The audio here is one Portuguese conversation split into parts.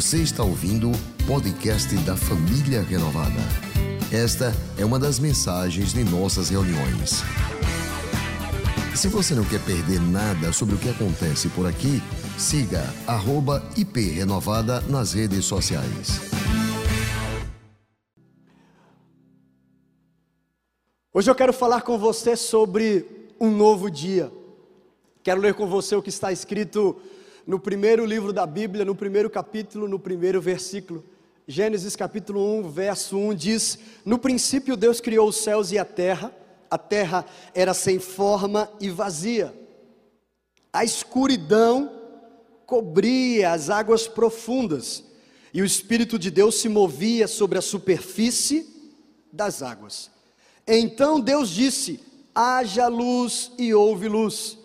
Você está ouvindo o podcast da Família Renovada. Esta é uma das mensagens de nossas reuniões. Se você não quer perder nada sobre o que acontece por aqui, siga @iprenovada nas redes sociais. Hoje eu quero falar com você sobre um novo dia. Quero ler com você o que está escrito no primeiro livro da Bíblia, no primeiro capítulo, no primeiro versículo. Gênesis capítulo 1, verso 1 diz: No princípio Deus criou os céus e a terra, a terra era sem forma e vazia. A escuridão cobria as águas profundas, e o Espírito de Deus se movia sobre a superfície das águas. Então Deus disse: haja luz e houve luz.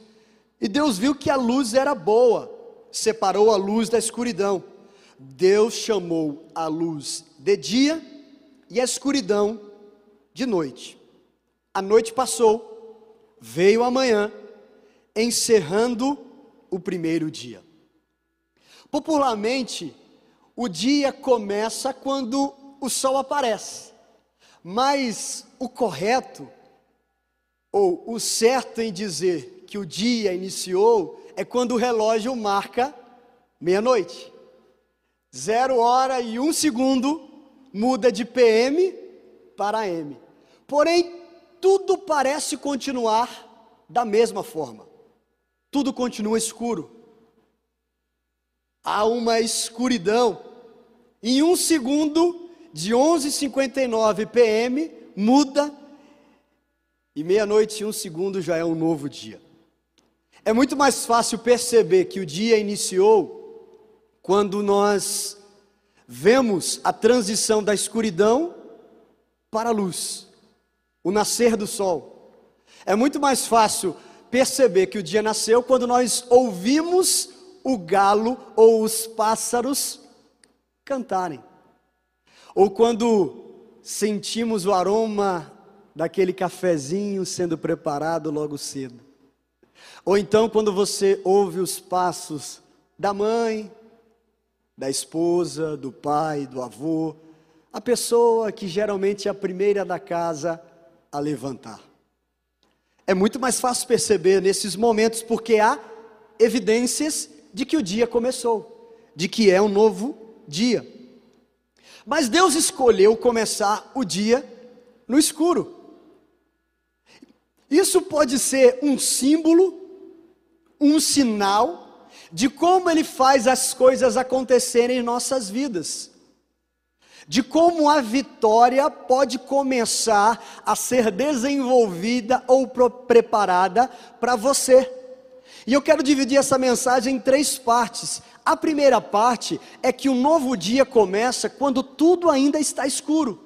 E Deus viu que a luz era boa, separou a luz da escuridão. Deus chamou a luz de dia e a escuridão de noite. A noite passou, veio a manhã, encerrando o primeiro dia. Popularmente, o dia começa quando o sol aparece, mas o correto, ou o certo em dizer que o dia iniciou, é quando o relógio marca meia-noite. Zero hora e um segundo muda de PM para AM. Porém, tudo parece continuar da mesma forma. Tudo continua escuro. Há uma escuridão. Em um segundo, de 11h59 PM, muda e meia-noite e um segundo já é um novo dia. É muito mais fácil perceber que o dia iniciou quando nós vemos a transição da escuridão para a luz, o nascer do sol. É muito mais fácil perceber que o dia nasceu quando nós ouvimos o galo ou os pássaros cantarem, ou quando sentimos o aroma daquele cafezinho sendo preparado logo cedo. Ou então quando você ouve os passos da mãe, da esposa, do pai, do avô, a pessoa que geralmente é a primeira da casa a levantar. É muito mais fácil perceber nesses momentos porque há evidências de que o dia começou, de que é um novo dia. Mas Deus escolheu começar o dia no escuro. Isso pode ser um símbolo, um sinal de como Ele faz as coisas acontecerem em nossas vidas, de como a vitória pode começar a ser desenvolvida ou preparada para você. E eu quero dividir essa mensagem em três partes. A primeira parte é que o novo dia começa quando tudo ainda está escuro.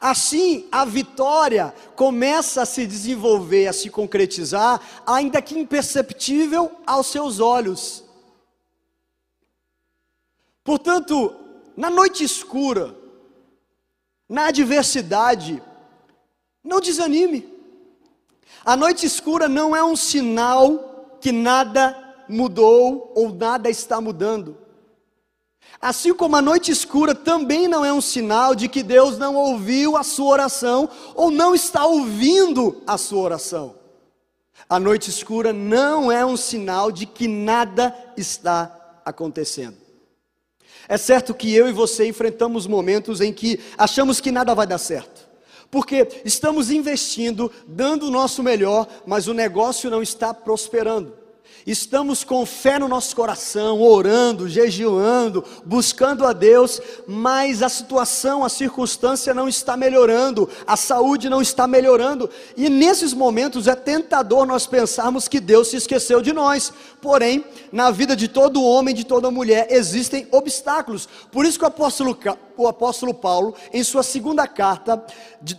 Assim, a vitória começa a se desenvolver, a se concretizar, ainda que imperceptível aos seus olhos. Portanto, na noite escura, na adversidade, não desanime. A noite escura não é um sinal que nada mudou ou nada está mudando. Assim como a noite escura também não é um sinal de que Deus não ouviu a sua oração ou não está ouvindo a sua oração. A noite escura não é um sinal de que nada está acontecendo. É certo que eu e você enfrentamos momentos em que achamos que nada vai dar certo. Porque estamos investindo, dando o nosso melhor, mas o negócio não está prosperando estamos com fé no nosso coração, orando, jejuando, buscando a Deus, mas a situação, a circunstância não está melhorando, a saúde não está melhorando, e nesses momentos é tentador nós pensarmos que Deus se esqueceu de nós. Porém, na vida de todo homem, de toda mulher, existem obstáculos. Por isso que o apóstolo, o apóstolo Paulo, em sua segunda carta de,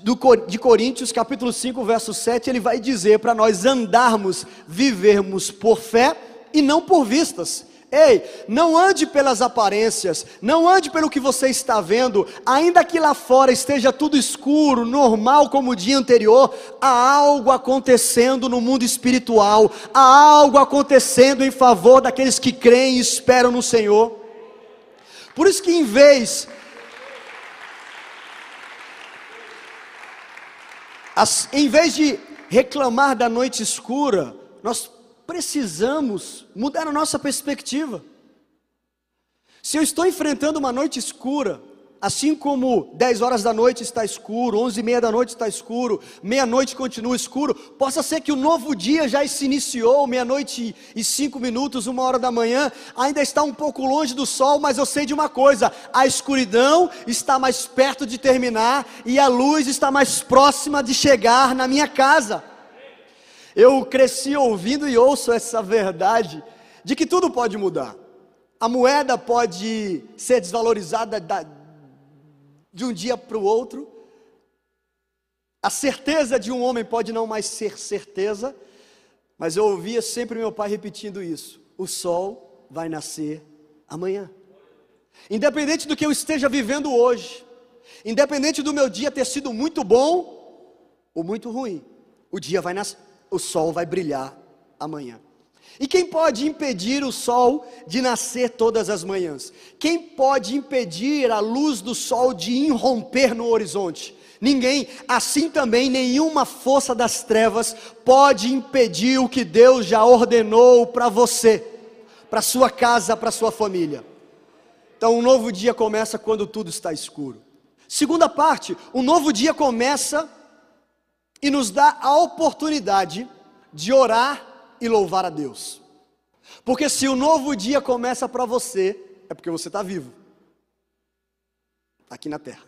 de Coríntios, capítulo 5, verso 7, ele vai dizer para nós andarmos, vivermos por fé e não por vistas. Ei, não ande pelas aparências, não ande pelo que você está vendo, ainda que lá fora esteja tudo escuro, normal como o dia anterior, há algo acontecendo no mundo espiritual, há algo acontecendo em favor daqueles que creem e esperam no Senhor. Por isso que em vez As, em vez de reclamar da noite escura, nós precisamos mudar a nossa perspectiva. Se eu estou enfrentando uma noite escura, Assim como 10 horas da noite está escuro, 11 e meia da noite está escuro, meia-noite continua escuro, possa ser que o novo dia já se iniciou, meia-noite e 5 minutos, uma hora da manhã, ainda está um pouco longe do sol, mas eu sei de uma coisa: a escuridão está mais perto de terminar e a luz está mais próxima de chegar na minha casa. Eu cresci ouvindo e ouço essa verdade de que tudo pode mudar. A moeda pode ser desvalorizada da, de um dia para o outro. A certeza de um homem pode não mais ser certeza, mas eu ouvia sempre meu pai repetindo isso: o sol vai nascer amanhã. Independente do que eu esteja vivendo hoje, independente do meu dia ter sido muito bom ou muito ruim, o dia vai nascer, o sol vai brilhar amanhã. E quem pode impedir o sol de nascer todas as manhãs? Quem pode impedir a luz do sol de irromper no horizonte? Ninguém, assim também nenhuma força das trevas pode impedir o que Deus já ordenou para você, para sua casa, para sua família. Então, um novo dia começa quando tudo está escuro. Segunda parte, um novo dia começa e nos dá a oportunidade de orar e louvar a Deus. Porque se o novo dia começa para você, é porque você está vivo, aqui na terra.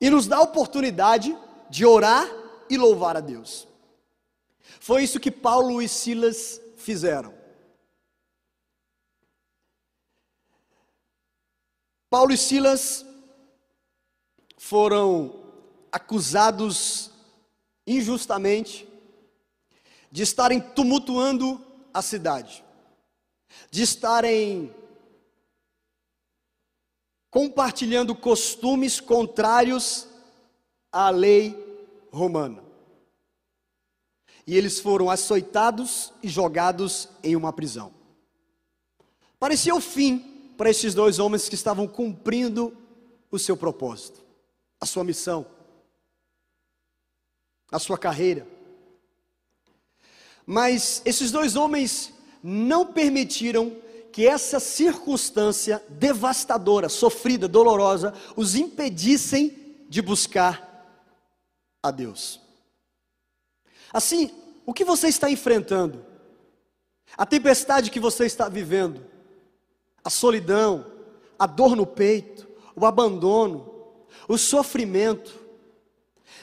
E nos dá a oportunidade de orar e louvar a Deus. Foi isso que Paulo e Silas fizeram. Paulo e Silas foram acusados injustamente de estarem tumultuando a cidade, de estarem compartilhando costumes contrários à lei romana. E eles foram açoitados e jogados em uma prisão. Parecia o fim para esses dois homens que estavam cumprindo o seu propósito, a sua missão, a sua carreira. Mas esses dois homens não permitiram que essa circunstância devastadora, sofrida, dolorosa, os impedissem de buscar a Deus. Assim, o que você está enfrentando? A tempestade que você está vivendo, a solidão, a dor no peito, o abandono, o sofrimento,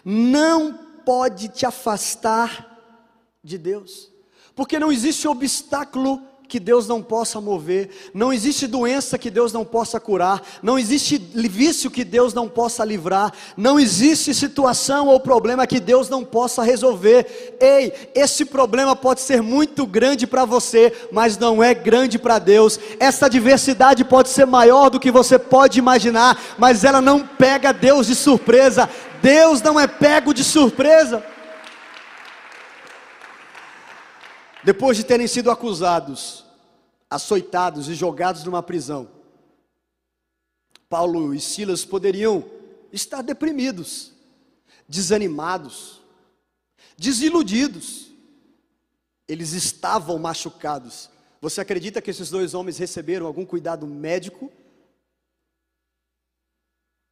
não pode te afastar de Deus. Porque não existe obstáculo que Deus não possa mover, não existe doença que Deus não possa curar, não existe vício que Deus não possa livrar, não existe situação ou problema que Deus não possa resolver. Ei, esse problema pode ser muito grande para você, mas não é grande para Deus. Essa diversidade pode ser maior do que você pode imaginar, mas ela não pega Deus de surpresa. Deus não é pego de surpresa. Depois de terem sido acusados, açoitados e jogados numa prisão, Paulo e Silas poderiam estar deprimidos, desanimados, desiludidos. Eles estavam machucados. Você acredita que esses dois homens receberam algum cuidado médico?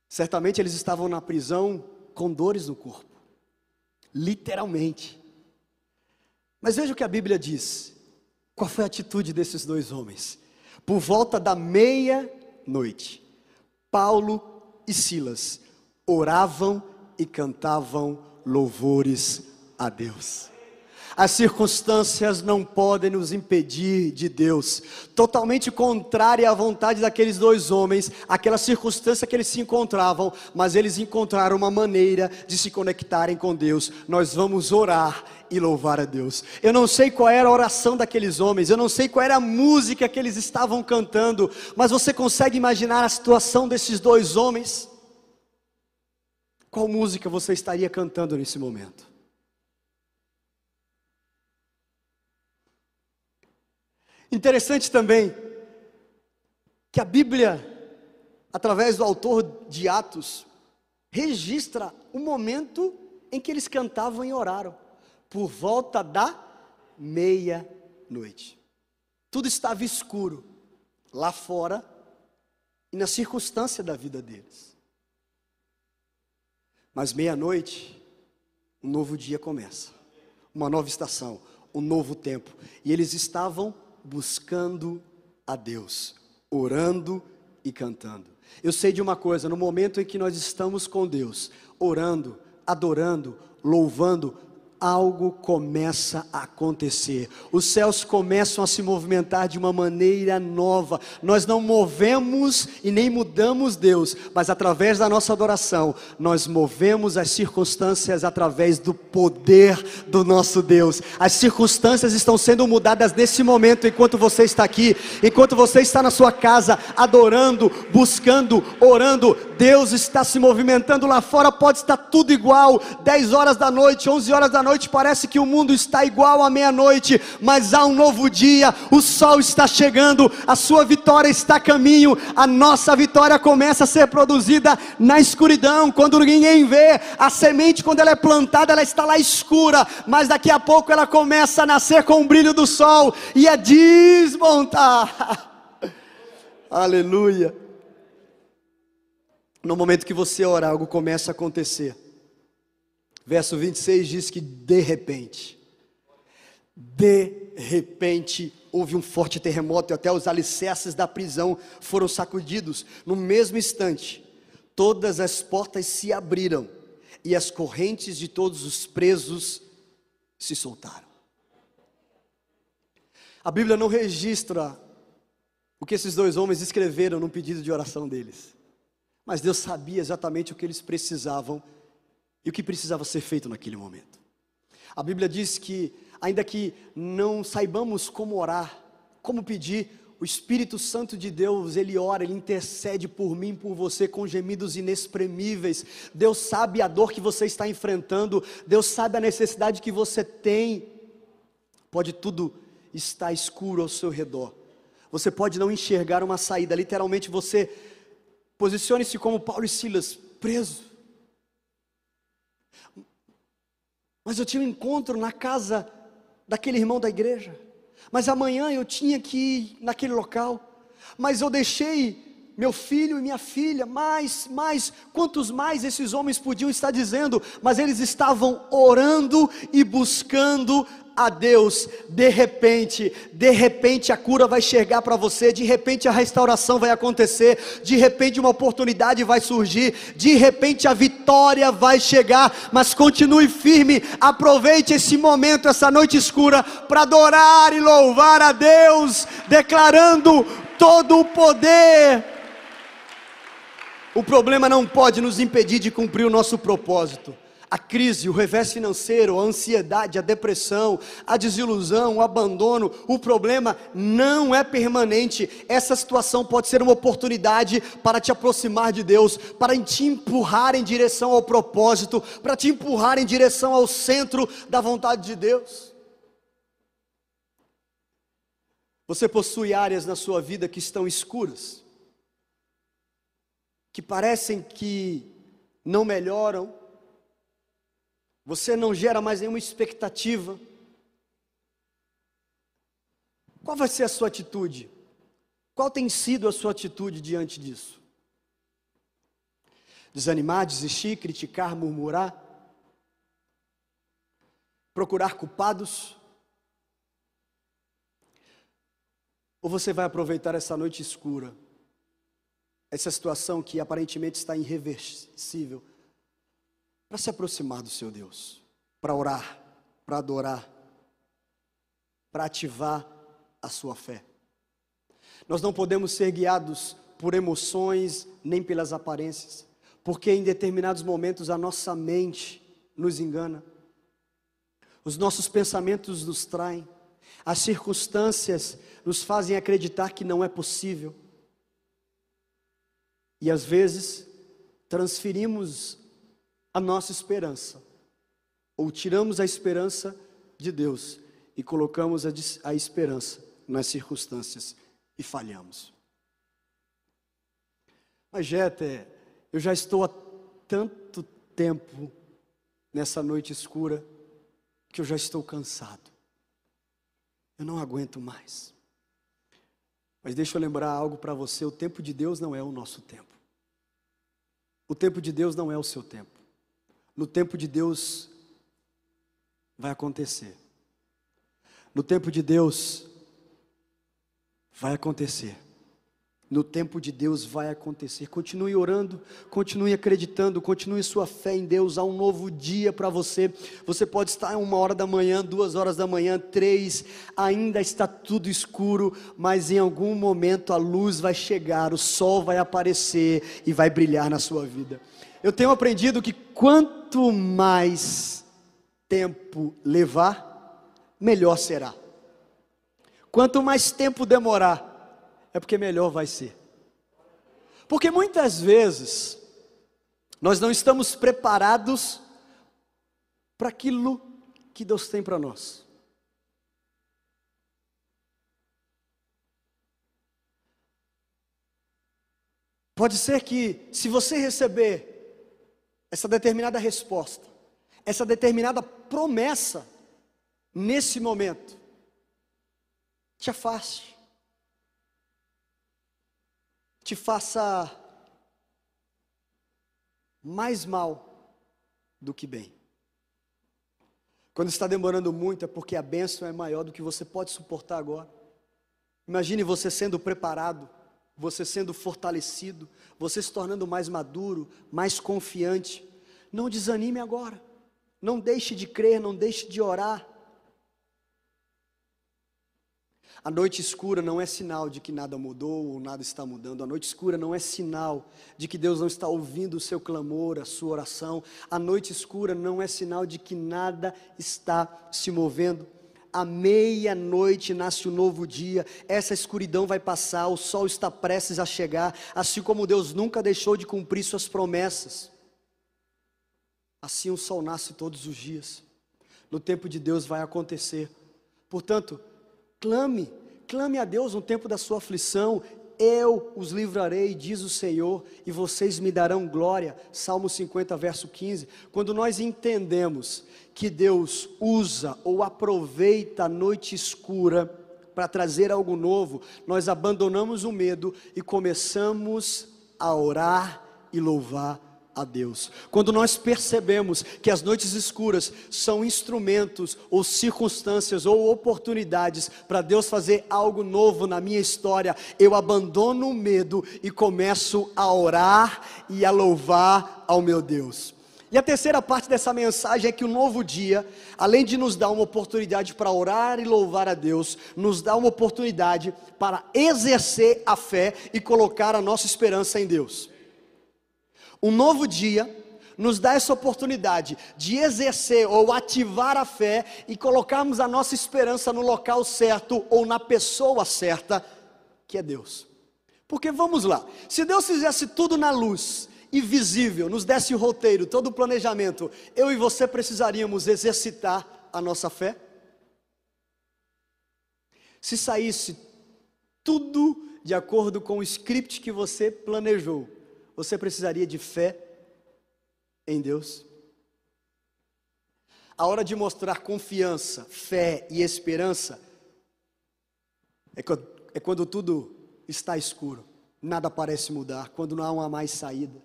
Certamente eles estavam na prisão com dores no corpo, literalmente. Mas veja o que a Bíblia diz. Qual foi a atitude desses dois homens? Por volta da meia-noite, Paulo e Silas oravam e cantavam louvores a Deus. As circunstâncias não podem nos impedir de Deus. Totalmente contrária à vontade daqueles dois homens, aquela circunstância que eles se encontravam, mas eles encontraram uma maneira de se conectarem com Deus. Nós vamos orar e louvar a Deus. Eu não sei qual era a oração daqueles homens, eu não sei qual era a música que eles estavam cantando, mas você consegue imaginar a situação desses dois homens? Qual música você estaria cantando nesse momento? Interessante também que a Bíblia, através do autor de Atos, registra o momento em que eles cantavam e oraram, por volta da meia-noite. Tudo estava escuro lá fora e na circunstância da vida deles. Mas meia-noite, um novo dia começa, uma nova estação, um novo tempo, e eles estavam buscando a Deus, orando e cantando. Eu sei de uma coisa: no momento em que nós estamos com Deus, orando, adorando, louvando, algo começa a acontecer. Os céus começam a se movimentar de uma maneira nova. Nós não movemos e nem mudamos Deus, mas através da nossa adoração, nós movemos as circunstâncias através do poder do nosso Deus. As circunstâncias estão sendo mudadas nesse momento enquanto você está aqui, enquanto você está na sua casa adorando, buscando, orando. Deus está se movimentando lá fora, pode estar tudo igual, 10 horas da noite, 11 horas da noite parece que o mundo está igual à meia-noite, mas há um novo dia, o sol está chegando, a sua vitória está a caminho, a nossa vitória começa a ser produzida na escuridão, quando ninguém vê, a semente, quando ela é plantada, ela está lá escura, mas daqui a pouco ela começa a nascer com o brilho do sol e a desmontar. Aleluia. No momento que você orar, algo começa a acontecer. Verso 26 diz que de repente, de repente, houve um forte terremoto e até os alicerces da prisão foram sacudidos. No mesmo instante, todas as portas se abriram e as correntes de todos os presos se soltaram. A Bíblia não registra o que esses dois homens escreveram no pedido de oração deles, mas Deus sabia exatamente o que eles precisavam e o que precisava ser feito naquele momento. A Bíblia diz que, ainda que não saibamos como orar, como pedir, o Espírito Santo de Deus, ele ora, ele intercede por mim, por você, com gemidos inexprimíveis. Deus sabe a dor que você está enfrentando, Deus sabe a necessidade que você tem. Pode tudo estar escuro ao seu redor, você pode não enxergar uma saída, literalmente você posicione-se como Paulo e Silas, preso Mas eu tinha um encontro na casa daquele irmão da igreja. Mas amanhã eu tinha que ir naquele local. Mas eu deixei meu filho e minha filha, mais, mais, quantos mais esses homens podiam estar dizendo, mas eles estavam orando e buscando a Deus, de repente, de repente a cura vai chegar para você, de repente a restauração vai acontecer, de repente uma oportunidade vai surgir, de repente a vitória vai chegar, mas continue firme, aproveite esse momento, essa noite escura, para adorar e louvar a Deus, declarando todo o poder. O problema não pode nos impedir de cumprir o nosso propósito a crise, o revés financeiro, a ansiedade, a depressão, a desilusão, o abandono, o problema não é permanente. Essa situação pode ser uma oportunidade para te aproximar de Deus, para te empurrar em direção ao propósito, para te empurrar em direção ao centro da vontade de Deus. Você possui áreas na sua vida que estão escuras, que parecem que não melhoram, você não gera mais nenhuma expectativa. Qual vai ser a sua atitude? Qual tem sido a sua atitude diante disso? Desanimar, desistir, criticar, murmurar? Procurar culpados? Ou você vai aproveitar essa noite escura, essa situação que aparentemente está irreversível, para se aproximar do seu Deus, para orar, para adorar, para ativar a sua fé. Nós não podemos ser guiados por emoções nem pelas aparências, porque em determinados momentos a nossa mente nos engana, os nossos pensamentos nos traem, as circunstâncias nos fazem acreditar que não é possível. E às vezes transferimos a nossa esperança, ou tiramos a esperança de Deus e colocamos a, a esperança nas circunstâncias e falhamos. Mas, Jeter, eu já estou há tanto tempo nessa noite escura que eu já estou cansado. Eu não aguento mais. Mas deixa eu lembrar algo para você: o tempo de Deus não é o nosso tempo. O tempo de Deus não é o seu tempo. No tempo de Deus vai acontecer. No tempo de Deus vai acontecer. No tempo de Deus vai acontecer. Continue orando, continue acreditando, continue sua fé em Deus. Há um novo dia para você. Você pode estar uma hora da manhã, duas horas da manhã, três, ainda está tudo escuro, mas em algum momento a luz vai chegar, o sol vai aparecer e vai brilhar na sua vida. Eu tenho aprendido que quanto mais tempo levar, melhor será. Quanto mais tempo demorar, é porque melhor vai ser. Porque muitas vezes nós não estamos preparados para aquilo que Deus tem para nós. Pode ser que, se você receber essa determinada resposta, essa determinada promessa, nesse momento, te afaste te faça mais mal do que bem. Quando está demorando muito é porque a bênção é maior do que você pode suportar agora. Imagine você sendo preparado, você sendo fortalecido, você se tornando mais maduro, mais confiante. Não desanime agora. Não deixe de crer, não deixe de orar. A noite escura não é sinal de que nada mudou ou nada está mudando. A noite escura não é sinal de que Deus não está ouvindo o seu clamor, a sua oração. A noite escura não é sinal de que nada está se movendo. À meia-noite nasce um novo dia, essa escuridão vai passar, o sol está prestes a chegar, assim como Deus nunca deixou de cumprir suas promessas. Assim o sol nasce todos os dias. No tempo de Deus vai acontecer. Portanto, Clame, clame a Deus no tempo da sua aflição. Eu os livrarei, diz o Senhor, e vocês me darão glória. Salmo 50, verso 15. Quando nós entendemos que Deus usa ou aproveita a noite escura para trazer algo novo, nós abandonamos o medo e começamos a orar e louvar a Deus. Quando nós percebemos que as noites escuras são instrumentos ou circunstâncias ou oportunidades para Deus fazer algo novo na minha história, eu abandono o medo e começo a orar e a louvar ao meu Deus. E a terceira parte dessa mensagem é que o novo dia, além de nos dar uma oportunidade para orar e louvar a Deus, nos dá uma oportunidade para exercer a fé e colocar a nossa esperança em Deus um novo dia nos dá essa oportunidade de exercer ou ativar a fé e colocarmos a nossa esperança no local certo ou na pessoa certa, que é Deus. Porque vamos lá, se Deus fizesse tudo na luz e visível, nos desse o roteiro, todo o planejamento, eu e você precisaríamos exercitar a nossa fé? Se saísse tudo de acordo com o script que você planejou, você precisaria de fé em Deus. A hora de mostrar confiança, fé e esperança é quando, é quando tudo está escuro, nada parece mudar, quando não há uma mais saída.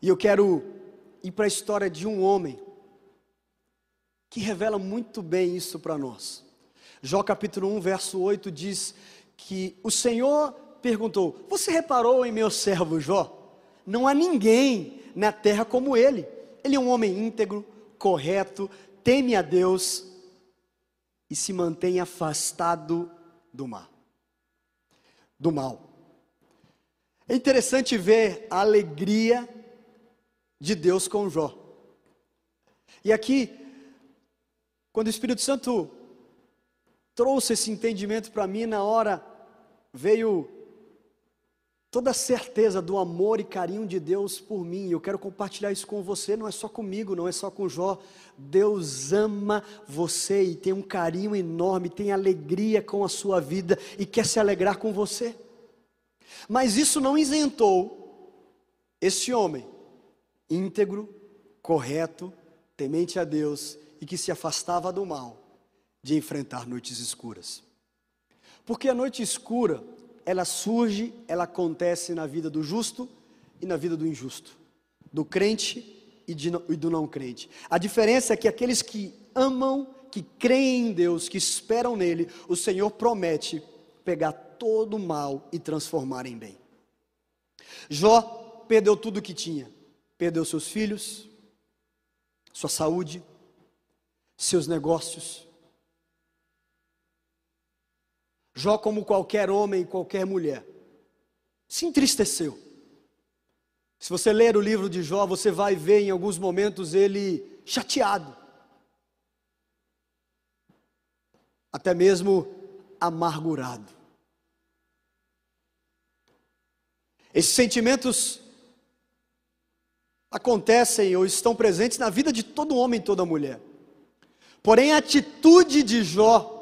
E eu quero ir para a história de um homem que revela muito bem isso para nós. Jó capítulo 1, verso 8 diz que o Senhor perguntou: Você reparou em meu servo Jó? Não há ninguém na terra como ele. Ele é um homem íntegro, correto, teme a Deus e se mantém afastado do mal. Do mal. É interessante ver a alegria de Deus com Jó. E aqui, quando o Espírito Santo trouxe esse entendimento para mim, na hora veio toda a certeza do amor e carinho de Deus por mim. Eu quero compartilhar isso com você, não é só comigo, não é só com Jó. Deus ama você e tem um carinho enorme, tem alegria com a sua vida e quer se alegrar com você. Mas isso não isentou Esse homem, íntegro, correto, temente a Deus e que se afastava do mal, de enfrentar noites escuras. Porque a noite escura, ela surge, ela acontece na vida do justo e na vida do injusto, do crente e, de, e do não crente. A diferença é que aqueles que amam, que creem em Deus, que esperam nele, o Senhor promete pegar todo o mal e transformar em bem. Jó perdeu tudo o que tinha, perdeu seus filhos, sua saúde, seus negócios. Jó, como qualquer homem, qualquer mulher, se entristeceu. Se você ler o livro de Jó, você vai ver em alguns momentos ele chateado, até mesmo amargurado. Esses sentimentos acontecem ou estão presentes na vida de todo homem e toda mulher. Porém, a atitude de Jó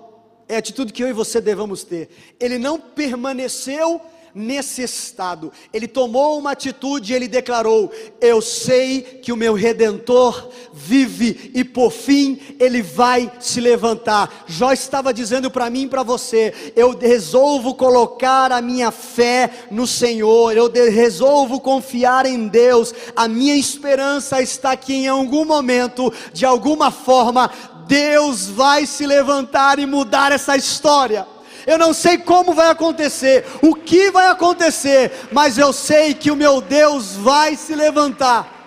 é a atitude que eu e você devemos ter. Ele não permaneceu nesse estado. Ele tomou uma atitude, ele declarou: Eu sei que o meu redentor vive e por fim ele vai se levantar. Jó estava dizendo para mim e para você: Eu resolvo colocar a minha fé no Senhor, eu resolvo confiar em Deus. A minha esperança está que em algum momento, de alguma forma, Deus vai se levantar e mudar essa história. Eu não sei como vai acontecer, o que vai acontecer, mas eu sei que o meu Deus vai se levantar.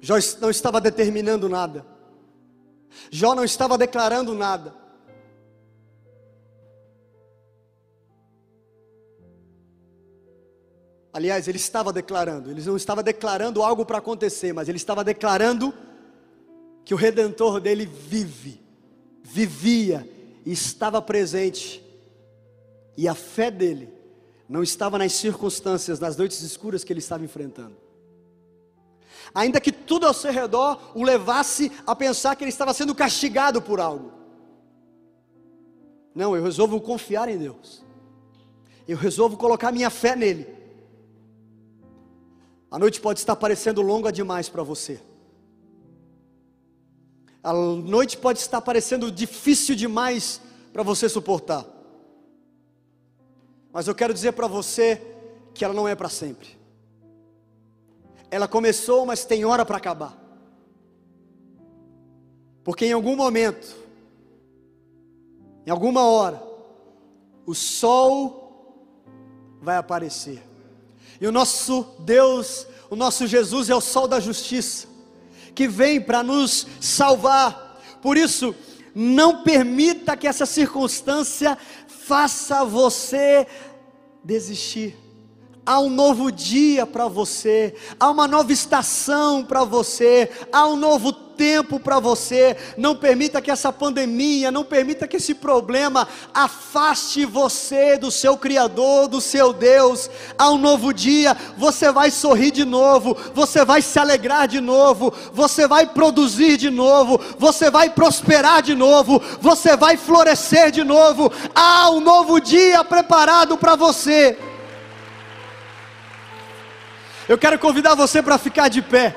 Jó não estava determinando nada, Jó não estava declarando nada. Aliás, ele estava declarando, ele não estava declarando algo para acontecer, mas ele estava declarando que o redentor dele vive vivia e estava presente, e a fé dele não estava nas circunstâncias, nas noites escuras que ele estava enfrentando. Ainda que tudo ao seu redor o levasse a pensar que ele estava sendo castigado por algo. Não, eu resolvo confiar em Deus. Eu resolvo colocar minha fé nele. A noite pode estar parecendo longa demais para você. A noite pode estar parecendo difícil demais para você suportar. Mas eu quero dizer para você que ela não é para sempre. Ela começou, mas tem hora para acabar. Porque em algum momento, em alguma hora, o sol vai aparecer. E o nosso Deus, o nosso Jesus é o sol da justiça que vem para nos salvar. Por isso, não permita que essa circunstância faça você desistir. Há um novo dia para você, há uma nova estação para você, há um novo tempo para você. Não permita que essa pandemia, não permita que esse problema afaste você do seu Criador, do seu Deus. Há um novo dia, você vai sorrir de novo, você vai se alegrar de novo, você vai produzir de novo, você vai prosperar de novo, você vai florescer de novo. Há um novo dia preparado para você. Eu quero convidar você para ficar de pé.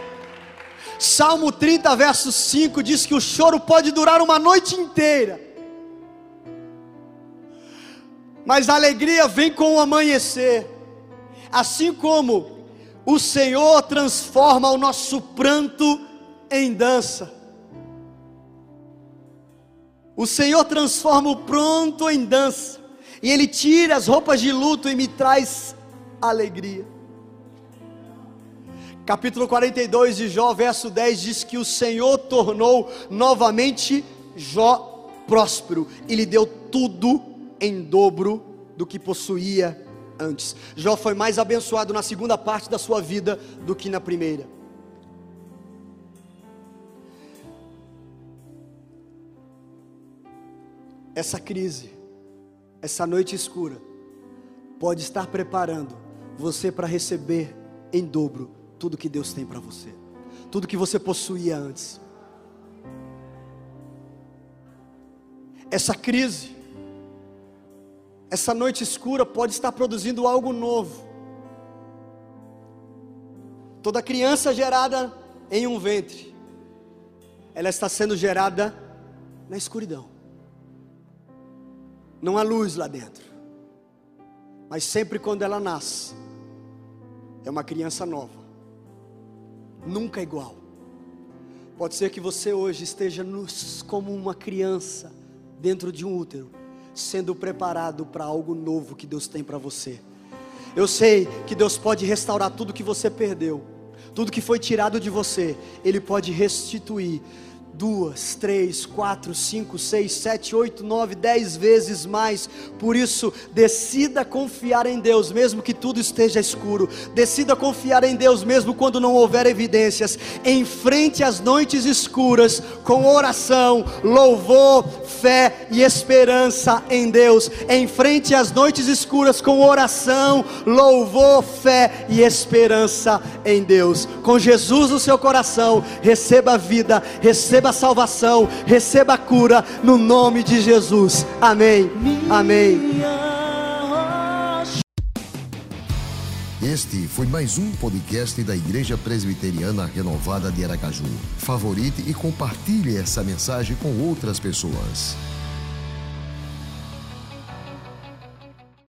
Salmo 30, verso 5 diz que o choro pode durar uma noite inteira, mas a alegria vem com o amanhecer, assim como o Senhor transforma o nosso pranto em dança. O Senhor transforma o pranto em dança, e Ele tira as roupas de luto e me traz alegria. Capítulo 42 de Jó, verso 10 diz que o Senhor tornou novamente Jó próspero e lhe deu tudo em dobro do que possuía antes. Jó foi mais abençoado na segunda parte da sua vida do que na primeira. Essa crise, essa noite escura, pode estar preparando você para receber em dobro tudo que Deus tem para você, tudo que você possuía antes. Essa crise, essa noite escura pode estar produzindo algo novo. Toda criança gerada em um ventre, ela está sendo gerada na escuridão. Não há luz lá dentro. Mas sempre quando ela nasce, é uma criança nova. Nunca igual. Pode ser que você hoje esteja nos, como uma criança dentro de um útero, sendo preparado para algo novo que Deus tem para você. Eu sei que Deus pode restaurar tudo que você perdeu, tudo que foi tirado de você, Ele pode restituir duas, três, quatro, cinco, seis, sete, oito, nove, dez vezes mais. Por isso, decida confiar em Deus, mesmo que tudo esteja escuro. Decida confiar em Deus, mesmo quando não houver evidências. Enfrente as noites escuras com oração, louvor, fé e esperança em Deus. Enfrente as noites escuras com oração, louvor, fé e esperança em Deus. Com Jesus no seu coração, receba vida, receba receba salvação, receba cura no nome de Jesus. Amém. Amém. Este foi mais um podcast da Igreja Presbiteriana Renovada de Aracaju. Favorite e compartilhe essa mensagem com outras pessoas.